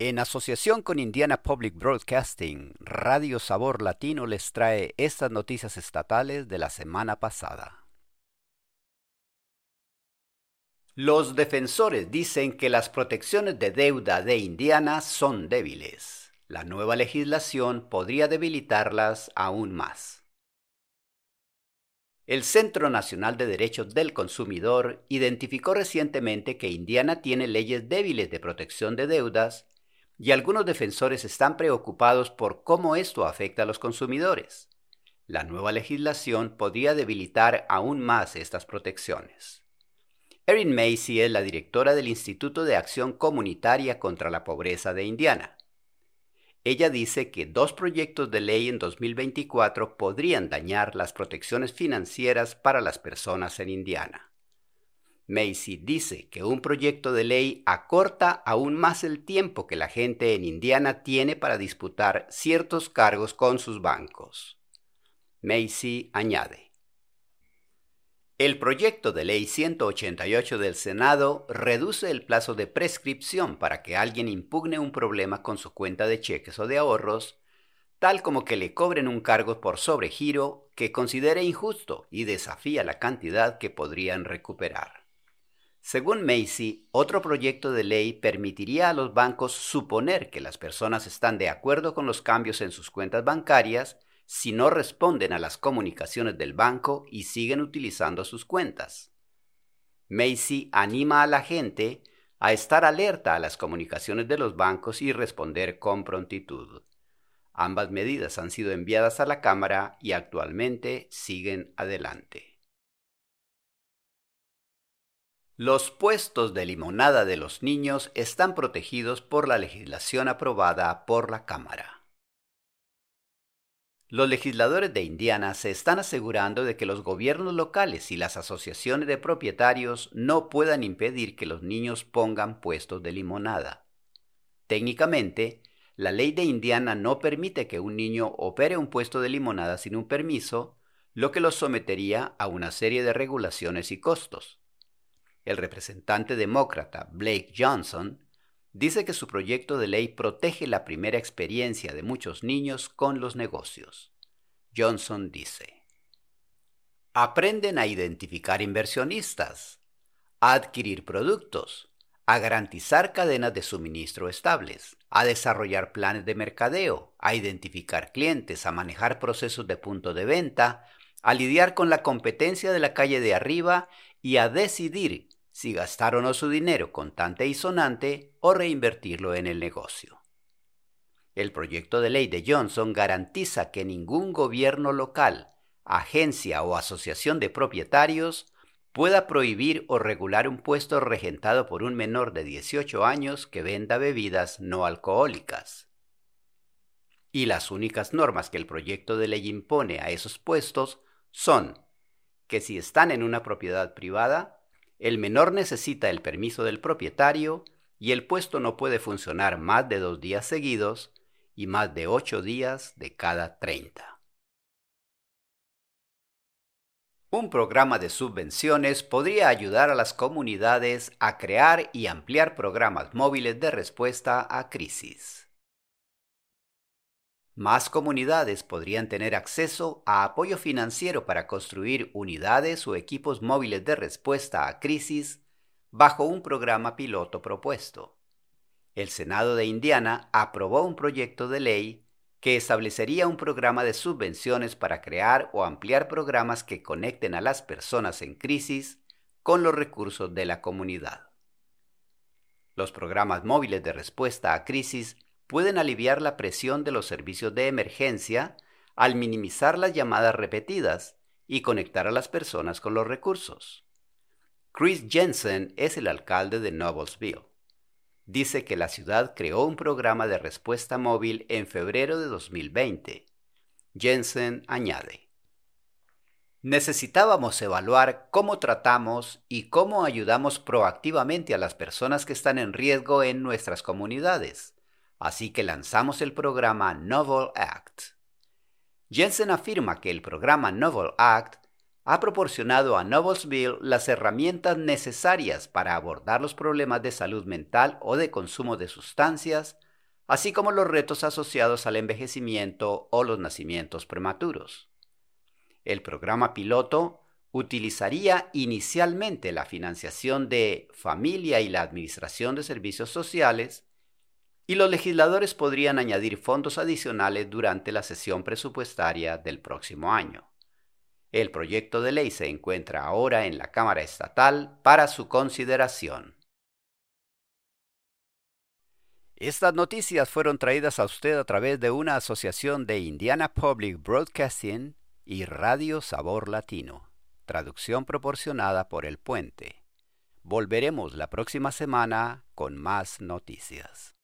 En asociación con Indiana Public Broadcasting, Radio Sabor Latino les trae estas noticias estatales de la semana pasada. Los defensores dicen que las protecciones de deuda de Indiana son débiles. La nueva legislación podría debilitarlas aún más. El Centro Nacional de Derechos del Consumidor identificó recientemente que Indiana tiene leyes débiles de protección de deudas y algunos defensores están preocupados por cómo esto afecta a los consumidores. La nueva legislación podría debilitar aún más estas protecciones. Erin Macy es la directora del Instituto de Acción Comunitaria contra la Pobreza de Indiana. Ella dice que dos proyectos de ley en 2024 podrían dañar las protecciones financieras para las personas en Indiana. Macy dice que un proyecto de ley acorta aún más el tiempo que la gente en Indiana tiene para disputar ciertos cargos con sus bancos. Macy añade, el proyecto de ley 188 del Senado reduce el plazo de prescripción para que alguien impugne un problema con su cuenta de cheques o de ahorros, tal como que le cobren un cargo por sobregiro que considere injusto y desafía la cantidad que podrían recuperar. Según Macy, otro proyecto de ley permitiría a los bancos suponer que las personas están de acuerdo con los cambios en sus cuentas bancarias si no responden a las comunicaciones del banco y siguen utilizando sus cuentas. Macy anima a la gente a estar alerta a las comunicaciones de los bancos y responder con prontitud. Ambas medidas han sido enviadas a la Cámara y actualmente siguen adelante. Los puestos de limonada de los niños están protegidos por la legislación aprobada por la Cámara. Los legisladores de Indiana se están asegurando de que los gobiernos locales y las asociaciones de propietarios no puedan impedir que los niños pongan puestos de limonada. Técnicamente, la ley de Indiana no permite que un niño opere un puesto de limonada sin un permiso, lo que los sometería a una serie de regulaciones y costos el representante demócrata Blake Johnson, dice que su proyecto de ley protege la primera experiencia de muchos niños con los negocios. Johnson dice, aprenden a identificar inversionistas, a adquirir productos, a garantizar cadenas de suministro estables, a desarrollar planes de mercadeo, a identificar clientes, a manejar procesos de punto de venta, a lidiar con la competencia de la calle de arriba y a decidir si gastar o no su dinero contante y sonante o reinvertirlo en el negocio. El proyecto de ley de Johnson garantiza que ningún gobierno local, agencia o asociación de propietarios pueda prohibir o regular un puesto regentado por un menor de 18 años que venda bebidas no alcohólicas. Y las únicas normas que el proyecto de ley impone a esos puestos son que si están en una propiedad privada, el menor necesita el permiso del propietario y el puesto no puede funcionar más de dos días seguidos y más de ocho días de cada treinta. Un programa de subvenciones podría ayudar a las comunidades a crear y ampliar programas móviles de respuesta a crisis. Más comunidades podrían tener acceso a apoyo financiero para construir unidades o equipos móviles de respuesta a crisis bajo un programa piloto propuesto. El Senado de Indiana aprobó un proyecto de ley que establecería un programa de subvenciones para crear o ampliar programas que conecten a las personas en crisis con los recursos de la comunidad. Los programas móviles de respuesta a crisis pueden aliviar la presión de los servicios de emergencia al minimizar las llamadas repetidas y conectar a las personas con los recursos. Chris Jensen es el alcalde de Noblesville. Dice que la ciudad creó un programa de respuesta móvil en febrero de 2020. Jensen añade, Necesitábamos evaluar cómo tratamos y cómo ayudamos proactivamente a las personas que están en riesgo en nuestras comunidades así que lanzamos el programa Novel Act. Jensen afirma que el programa Novel Act ha proporcionado a Noblesville las herramientas necesarias para abordar los problemas de salud mental o de consumo de sustancias así como los retos asociados al envejecimiento o los nacimientos prematuros. El programa piloto utilizaría inicialmente la financiación de familia y la administración de servicios sociales y los legisladores podrían añadir fondos adicionales durante la sesión presupuestaria del próximo año. El proyecto de ley se encuentra ahora en la Cámara Estatal para su consideración. Estas noticias fueron traídas a usted a través de una asociación de Indiana Public Broadcasting y Radio Sabor Latino, traducción proporcionada por El Puente. Volveremos la próxima semana con más noticias.